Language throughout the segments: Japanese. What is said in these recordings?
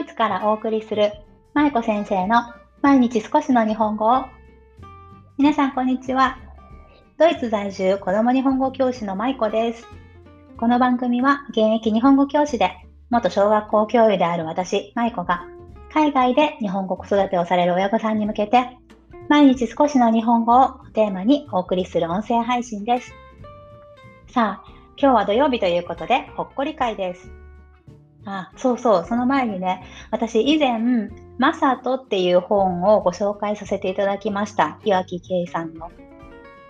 イツからお送りする、舞子先生の毎日少しの日本語を。皆さん、こんにちは。ドイツ在住子供日本語教師の舞子です。この番組は、現役日本語教師で、元小学校教諭である私、舞子が、海外で日本語子育てをされる親御さんに向けて、毎日少しの日本語をテーマにお送りする音声配信です。さあ、今日は土曜日ということで、ほっこり会です。あ、そうそう、その前にね、私以前、マサトっていう本をご紹介させていただきました。岩木圭さんの。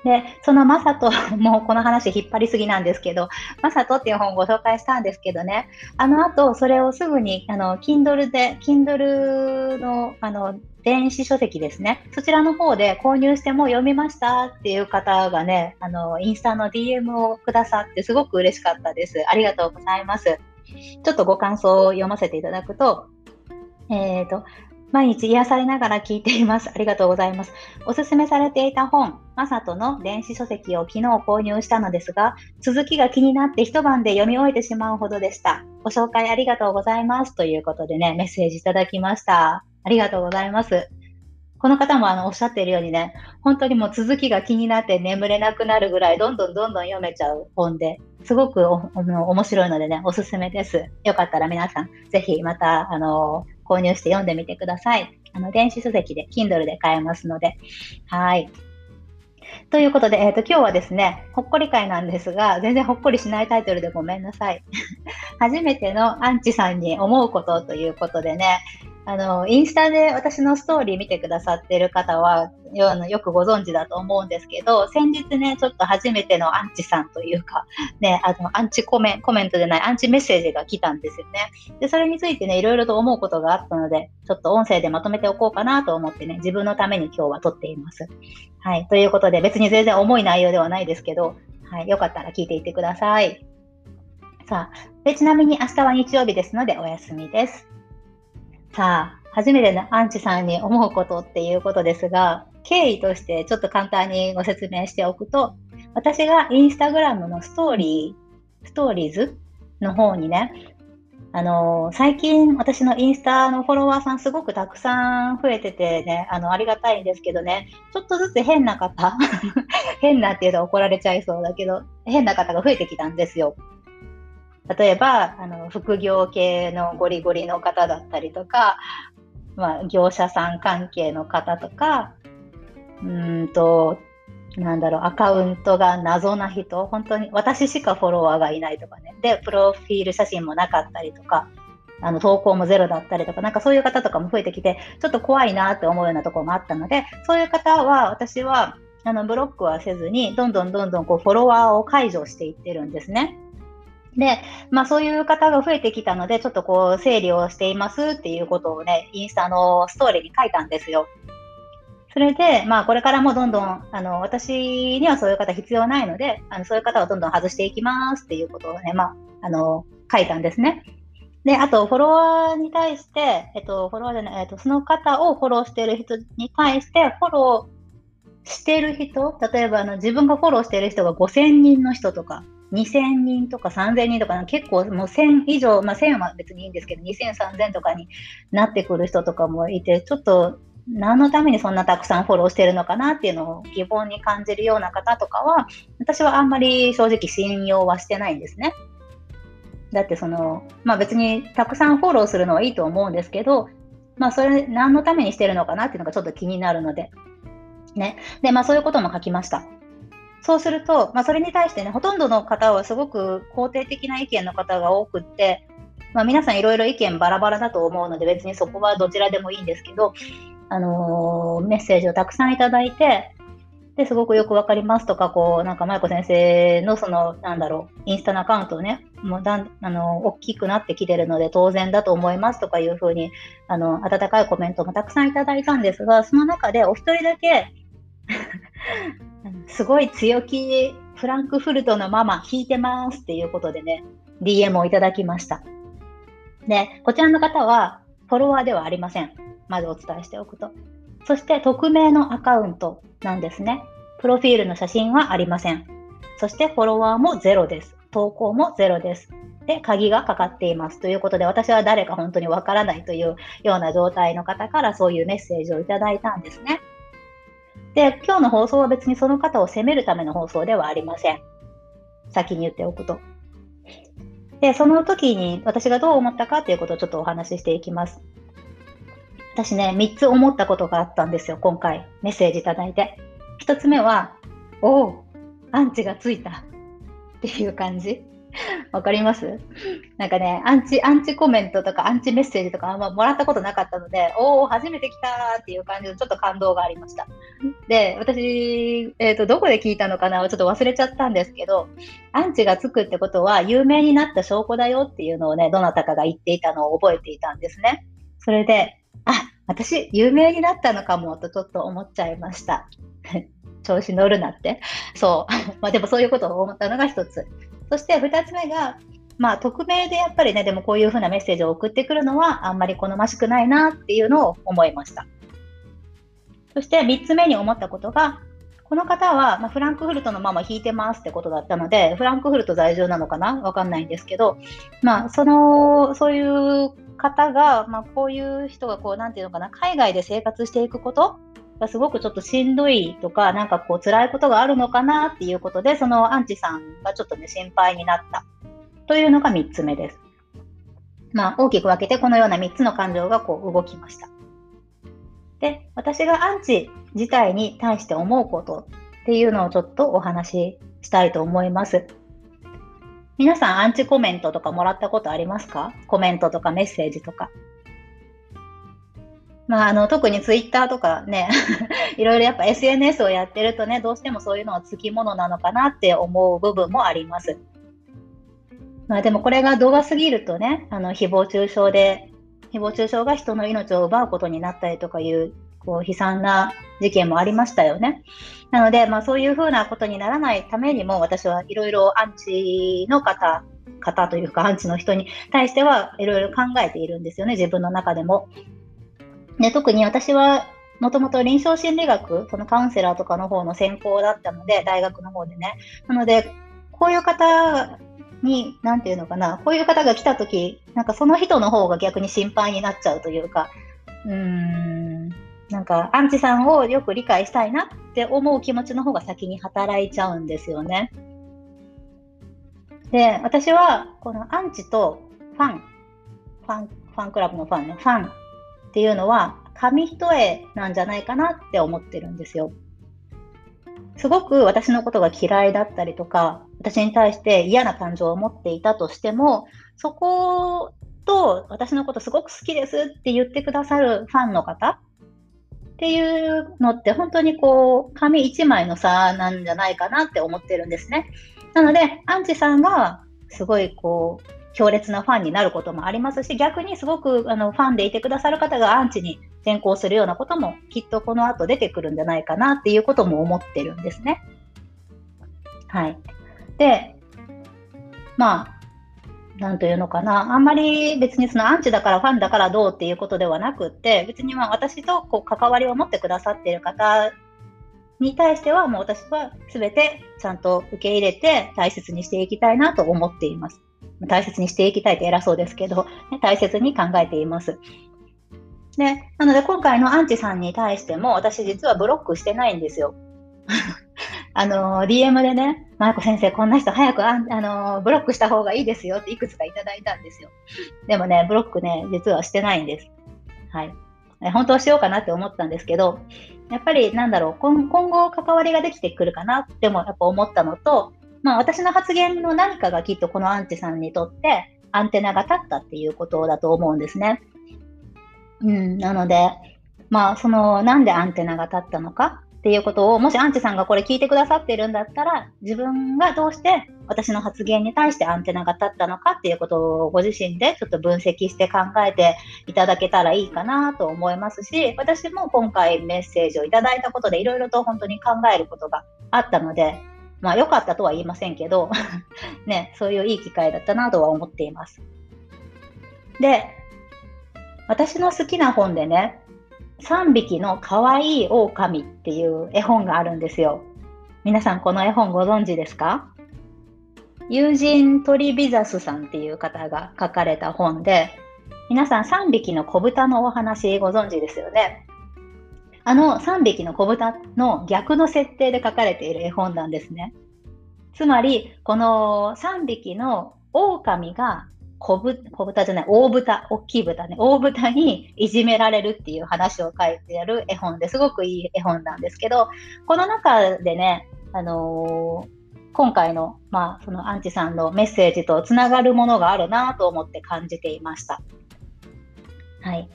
で、そのマサト、もうこの話引っ張りすぎなんですけど、マサトっていう本をご紹介したんですけどね、あの後、それをすぐに、あの、Kindle で、Kindle の、あの、電子書籍ですね。そちらの方で購入しても読みましたっていう方がね、あの、インスタの DM をくださってすごく嬉しかったです。ありがとうございます。ちょっとご感想を読ませていただくと、えっ、ー、と、毎日癒されながら聞いています。ありがとうございます。おすすめされていた本、マサトの電子書籍を昨日購入したのですが、続きが気になって一晩で読み終えてしまうほどでした。ご紹介ありがとうございます。ということでね、メッセージいただきました。ありがとうございます。この方もあのおっしゃっているようにね、本当にもう続きが気になって眠れなくなるぐらい、どんどんどんどん読めちゃう本で、すごくお面白いのでね、おすすめです。よかったら皆さん、ぜひまた、あの、購入して読んでみてください。あの、電子書籍で、Kindle で買えますので。はい。ということで、えっ、ー、と、今日はですね、ほっこり会なんですが、全然ほっこりしないタイトルでごめんなさい。初めてのアンチさんに思うことということでね、あの、インスタで私のストーリー見てくださってる方はよよくご存知だと思うんですけど、先日ね、ちょっと初めてのアンチさんというか、ね、あの、アンチコメンコメントじゃない、アンチメッセージが来たんですよね。で、それについてね、いろいろと思うことがあったので、ちょっと音声でまとめておこうかなと思ってね、自分のために今日は撮っています。はい。ということで、別に全然重い内容ではないですけど、はい。よかったら聞いていってください。さあ、でちなみに明日は日曜日ですのでお休みです。さあ、初めてのアンチさんに思うことっていうことですが、経緯としてちょっと簡単にご説明しておくと、私がインスタグラムのストーリー、ストーリーズの方にね、あの、最近私のインスタのフォロワーさんすごくたくさん増えててね、あの、ありがたいんですけどね、ちょっとずつ変な方、変なっていうと怒られちゃいそうだけど、変な方が増えてきたんですよ。例えば、あの、副業系のゴリゴリの方だったりとか、まあ、業者さん関係の方とか、うんと、なんだろう、アカウントが謎な人、本当に私しかフォロワーがいないとかね。で、プロフィール写真もなかったりとか、あの、投稿もゼロだったりとか、なんかそういう方とかも増えてきて、ちょっと怖いなって思うようなところもあったので、そういう方は、私は、あの、ブロックはせずに、どんどんどんどんこう、フォロワーを解除していってるんですね。で、まあそういう方が増えてきたので、ちょっとこう整理をしていますっていうことをね、インスタのストーリーに書いたんですよ。それで、まあこれからもどんどん、あの、私にはそういう方必要ないので、あのそういう方をどんどん外していきますっていうことをね、まあ、あの、書いたんですね。で、あと、フォロワーに対して、えっと、フォロワーじゃない、えっと、その方をフォローしている人に対して、フォローしている人、例えば、あの、自分がフォローしている人が5000人の人とか、2000人とか3000人とか、結構もう1000以上、まあ1000は別にいいんですけど、2000、3000とかになってくる人とかもいて、ちょっと何のためにそんなたくさんフォローしてるのかなっていうのを疑問に感じるような方とかは、私はあんまり正直信用はしてないんですね。だってその、まあ別にたくさんフォローするのはいいと思うんですけど、まあそれ何のためにしてるのかなっていうのがちょっと気になるので、ね。で、まあそういうことも書きました。そうすると、まあ、それに対してね、ほとんどの方はすごく肯定的な意見の方が多くって、まあ、皆さんいろいろ意見バラバラだと思うので、別にそこはどちらでもいいんですけど、あのー、メッセージをたくさんいただいて、で、すごくよくわかりますとか、こう、なんか、舞子先生のその、なんだろう、インスタのアカウントをね、もうだん、あの、大きくなってきてるので当然だと思いますとかいうふうに、あの、温かいコメントもたくさんいただいたんですが、その中でお一人だけすごい強気、フランクフルトのママ、弾いてますっていうことでね、DM をいただきました。で、こちらの方は、フォロワーではありません。まずお伝えしておくと。そして、匿名のアカウントなんですね。プロフィールの写真はありません。そして、フォロワーもゼロです。投稿もゼロです。で鍵がかかっていますということで、私は誰か本当にわからないというような状態の方からそういうメッセージをいただいたんですね。で、今日の放送は別にその方を責めるための放送ではありません。先に言っておくと。で、その時に私がどう思ったかということをちょっとお話ししていきます。私ね、3つ思ったことがあったんですよ、今回、メッセージいただいて。1つ目は、おお、アンチがついたっていう感じ。わかります？なんかね、アンチ、アンチコメントとかアンチメッセージとかあんまもらったことなかったので、おお、初めて来たっていう感じのちょっと感動がありました。で、私、えっ、ー、と、どこで聞いたのかなちょっと忘れちゃったんですけど、アンチがつくってことは有名になった証拠だよっていうのをね、どなたかが言っていたのを覚えていたんですね。それで、あ、私、有名になったのかもとちょっと思っちゃいました。調子乗るなって。そう。まあでもそういうことを思ったのが一つ。そして2つ目が、まあ、匿名でやっぱりね、でもこういうふうなメッセージを送ってくるのはあんまり好ましくないなっていうのを思いました。そして3つ目に思ったことが、この方は、まあ、フランクフルトのまま弾いてますってことだったので、フランクフルト在住なのかな？わかんないんですけど、まあ、その、そういう方が、まあ、こういう人が、こう、なんていうのかな、海外で生活していくことがすごくちょっとしんどいとか、なんかこう辛いことがあるのかなっていうことで、そのアンチさんがちょっとね、心配になったというのが3つ目です。まあ、大きく分けてこのような3つの感情がこう動きました。で、私がアンチ自体に対して思うことっていうのをちょっとお話ししたいと思います。皆さんアンチコメントとかもらったことありますか？コメントとかメッセージとか。まあ、あの、特にツイッターとかね、いろいろやっぱ SNS をやってるとね、どうしてもそういうのはつきものなのかなって思う部分もあります。まあでもこれが動画すぎるとね、あの、誹謗中傷で、誹謗中傷が人の命を奪うことになったりとかいう、こう、悲惨な事件もありましたよね。なので、まあそういうふうなことにならないためにも、私はいろいろアンチの方、方というかアンチの人に対してはいろいろ考えているんですよね、自分の中でも。で、特に私はもともと臨床心理学、そのカウンセラーとかの方の専攻だったので、大学の方でね。なので、こういう方に、なんていうのかな、こういう方が来たとき、なんかその人の方が逆に心配になっちゃうというか、うーん、なんかアンチさんをよく理解したいなって思う気持ちの方が先に働いちゃうんですよね。で、私はこのアンチとファン、ファン、ファンクラブのファンね、ファンっていうのは紙一重なんじゃないかなって思ってるんですよ。すごく私のことが嫌いだったりとか、私に対して嫌な感情を持っていたとしても、そこと私のことすごく好きですって言ってくださるファンの方っていうのって本当にこう紙一枚の差なんじゃないかなって思ってるんですね。なので、アンチさんがすごいこう強烈なファンになることもありますし、逆にすごくあのファンでいてくださる方がアンチに転向するようなこともきっとこの後出てくるんじゃないかなっていうことも思ってるんですね。はい。で、まあ、なんというのかな、あんまり別にそのアンチだからファンだからどうっていうことではなくって、別にまあ私とこう関わりを持ってくださっている方に対してはもう私は全てちゃんと受け入れて大切にしていきたいなと思っています。大切にしていきたいって偉そうですけど、ね、大切に考えています。で、なので今回のアンチさんに対しても私実はブロックしてないんですよ。あの、DM でね、マイコ先生、こんな人早くあのブロックした方がいいですよっていくつかいただいたんですよ。でもね、ブロックね、実はしてないんです。はい。本当はしようかなって思ったんですけど、やっぱりなんだろう、今後関わりができてくるかなってもやっぱ思ったのと、まあ私の発言の何かがきっとこのアンチさんにとってアンテナが立ったっていうことだと思うんですね。うん、なので、まあそのなんでアンテナが立ったのかっていうことを、もしアンチさんがこれ聞いてくださってるんだったら、自分がどうして私の発言に対してアンテナが立ったのかっていうことをご自身でちょっと分析して考えていただけたらいいかなと思いますし、私も今回メッセージをいただいたことでいろいろと本当に考えることがあったので、まあ良かったとは言いませんけど ね、そういういい機会だったなとは思っています。で、私の好きな本でね、3匹の可愛い狼っていう絵本があるんですよ。皆さんこの絵本ご存知ですか？ユージン・トリビザスさんっていう方が書かれた本で、皆さん3匹の子豚のお話ご存知ですよね？あの3匹の子豚の逆の設定で書かれている絵本なんですね。つまり、この3匹の狼が小豚じゃない、大豚、大きい豚ね、大豚にいじめられるっていう話を書いてある絵本ですごくいい絵本なんですけど、この中でね、あのー今回の、まあ、そのアンチさんのメッセージとつながるものがあるなと思って感じていました。はい。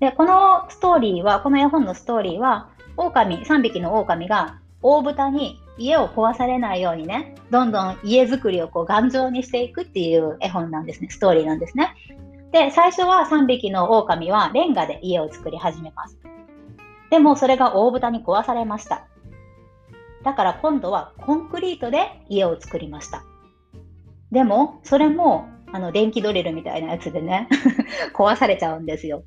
で、このストーリーは、この絵本のストーリーは、狼、3匹の狼が大豚に家を壊されないようにね、どんどん家づくりをこう頑丈にしていくっていう絵本なんですね、ストーリーなんですね。で、最初は3匹の狼はレンガで家を作り始めます。でもそれが大豚に壊されました。だから今度はコンクリートで家を作りました。でも、それも、あの、電気ドリルみたいなやつでね 壊されちゃうんですよ。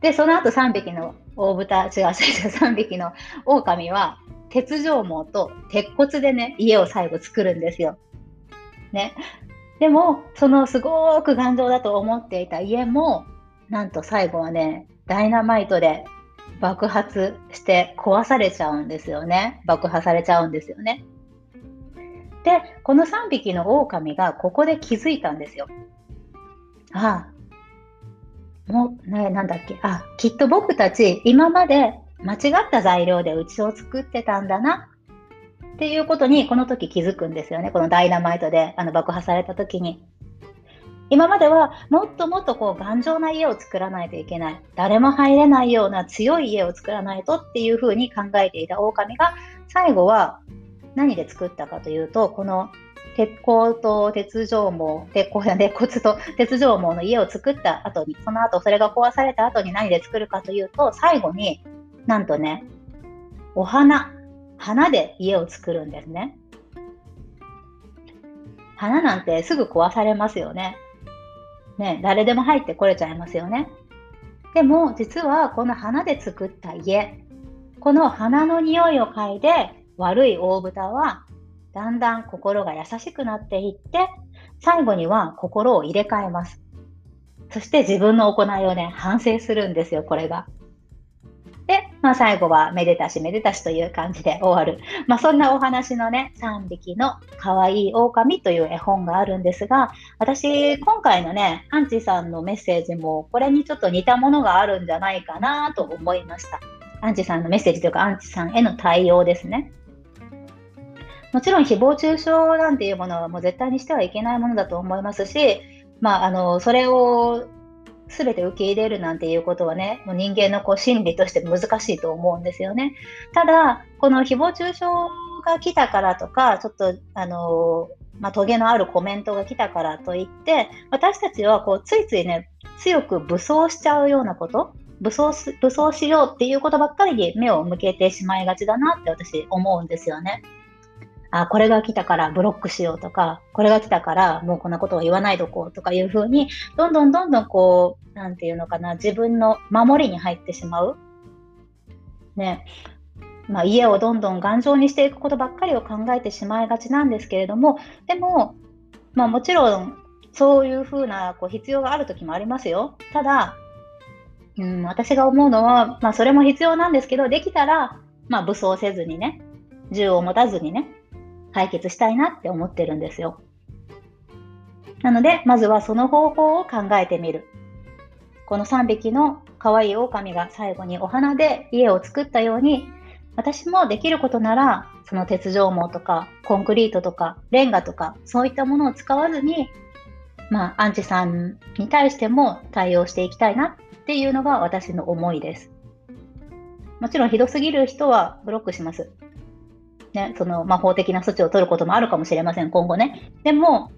で、その後3匹の大豚、違う違う違う、3匹の狼は、鉄条網と鉄骨でね、家を最後作るんですよ。ね。でも、そのすごく頑丈だと思っていた家も、なんと最後はね、ダイナマイトで爆発して壊されちゃうんですよね。爆破されちゃうんですよね。で、この3匹の狼がここで気づいたんですよ。ああ、もね、なんだっけ、あ、きっと僕たち今まで間違った材料で家を作ってたんだなっていうことにこの時気づくんですよね。このダイナマイトであの爆破された時に。今まではもっともっとこう頑丈な家を作らないといけない。誰も入れないような強い家を作らないとっていうふうに考えていた狼が最後は何で作ったかというと、この鉄鋼と鉄条網、鉄鋼や鉄骨と鉄条網の家を作った後に、その後それが壊された後に何で作るかというと、最後になんとね、お花、花で家を作るんですね。花なんてすぐ壊されますよね。ね、誰でも入ってこれちゃいますよね。でも、実はこの花で作った家、この花の匂いを嗅いで悪い大豚はだんだん心が優しくなっていって、最後には心を入れ替えます。そして自分の行いをね、反省するんですよ、これが。で、まあ、最後はめでたしめでたしという感じで終わる。まあ、そんなお話のね、3匹の可愛い狼という絵本があるんですが、私、今回のね、アンチさんのメッセージも、これにちょっと似たものがあるんじゃないかなと思いました。アンチさんのメッセージというか、アンチさんへの対応ですね。もちろん誹謗中傷なんていうものはもう絶対にしてはいけないものだと思いますし、まあ、あの、それを全て受け入れるなんていうことはね、もう人間のこう心理として難しいと思うんですよね。ただ、この誹謗中傷が来たからとか、ちょっと、あの、まあ、トゲのあるコメントが来たからといって、私たちはこうついついね、強く武装しちゃうようなこと、武装武装しようっていうことばっかりに目を向けてしまいがちだなって私思うんですよね。あ、これが来たからブロックしようとか、これが来たからもうこんなことを言わないとこうとかいうふうに、どんどんどんどんこう、なんていうのかな、自分の守りに入ってしまう。ね。まあ、家をどんどん頑丈にしていくことばっかりを考えてしまいがちなんですけれども、でも、まあもちろん、そういうふうなこう必要がある時もありますよ。ただ、うん、私が思うのは、まあそれも必要なんですけど、できたら、まあ武装せずにね、銃を持たずにね、解決したいなって思ってるんですよ。なので、まずはその方法を考えてみる。この3匹の可愛い狼が最後にお花で家を作ったように、私もできることなら、その鉄条網とか、コンクリートとか、レンガとか、そういったものを使わずに、まあ、アンチさんに対しても対応していきたいなっていうのが私の思いです。もちろんひどすぎる人はブロックします。ね、その、まあ、法的な措置を取ることもあるかもしれません、今後ね。でも、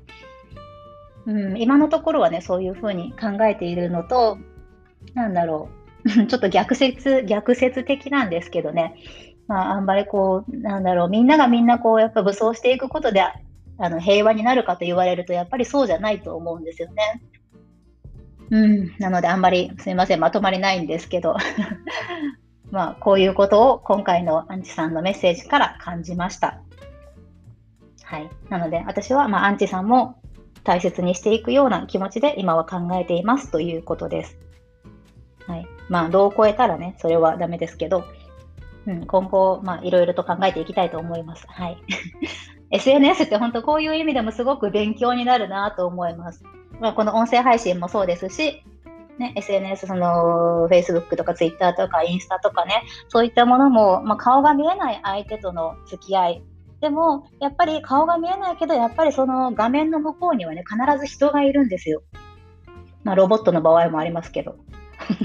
うん、今のところはね、そういうふうに考えているのと、なんだろう、ちょっと逆説、逆説的なんですけどね、まあ、あんまりこう、なんだろう、みんながみんなこう、やっぱ武装していくことで、あの平和になるかと言われると、やっぱりそうじゃないと思うんですよね。うん、なのであんまりすみません、まとまりないんですけど、まあ、こういうことを今回のアンチさんのメッセージから感じました。はい。なので、私は、まあ、アンチさんも大切にしていくような気持ちで今は考えていますということです。はい。まあ、どう超えたらね、それはダメですけど、うん、今後、まあ、いろいろと考えていきたいと思います。はい。SNS って本当こういう意味でもすごく勉強になるなと思います。まあ、この音声配信もそうですし、ね、SNS、その、Facebook とか Twitter とかインスタとかね、そういったものも、まあ、顔が見えない相手との付き合い。でも、やっぱり顔が見えないけど、やっぱりその画面の向こうにはね、必ず人がいるんですよ。まあ、ロボットの場合もありますけど。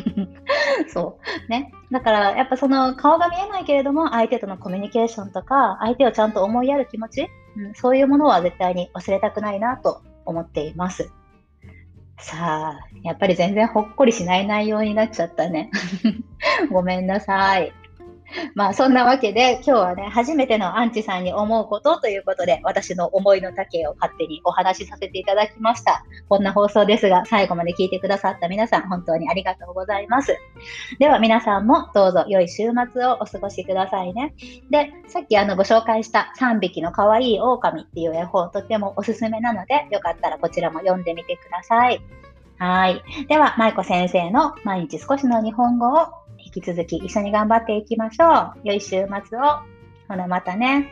そう。ね。だから、やっぱその顔が見えないけれども、相手とのコミュニケーションとか、相手をちゃんと思いやる気持ち、うん、そういうものは絶対に忘れたくないなと思っています。さあ、やっぱり全然ほっこりしない内容になっちゃったね。ごめんなさい。まあそんなわけで今日はね、初めてのアンチさんに思うことということで、私の思いの丈を勝手にお話しさせていただきました。こんな放送ですが、最後まで聞いてくださった皆さん、本当にありがとうございます。では皆さんもどうぞ良い週末をお過ごしくださいね。で、さっきあのご紹介した3匹の可愛い狼っていう絵本、とてもおすすめなので、よかったらこちらも読んでみてください。はい。では、舞子先生の毎日少しの日本語を引き続き一緒に頑張っていきましょう。良い週末を。ほなまたね。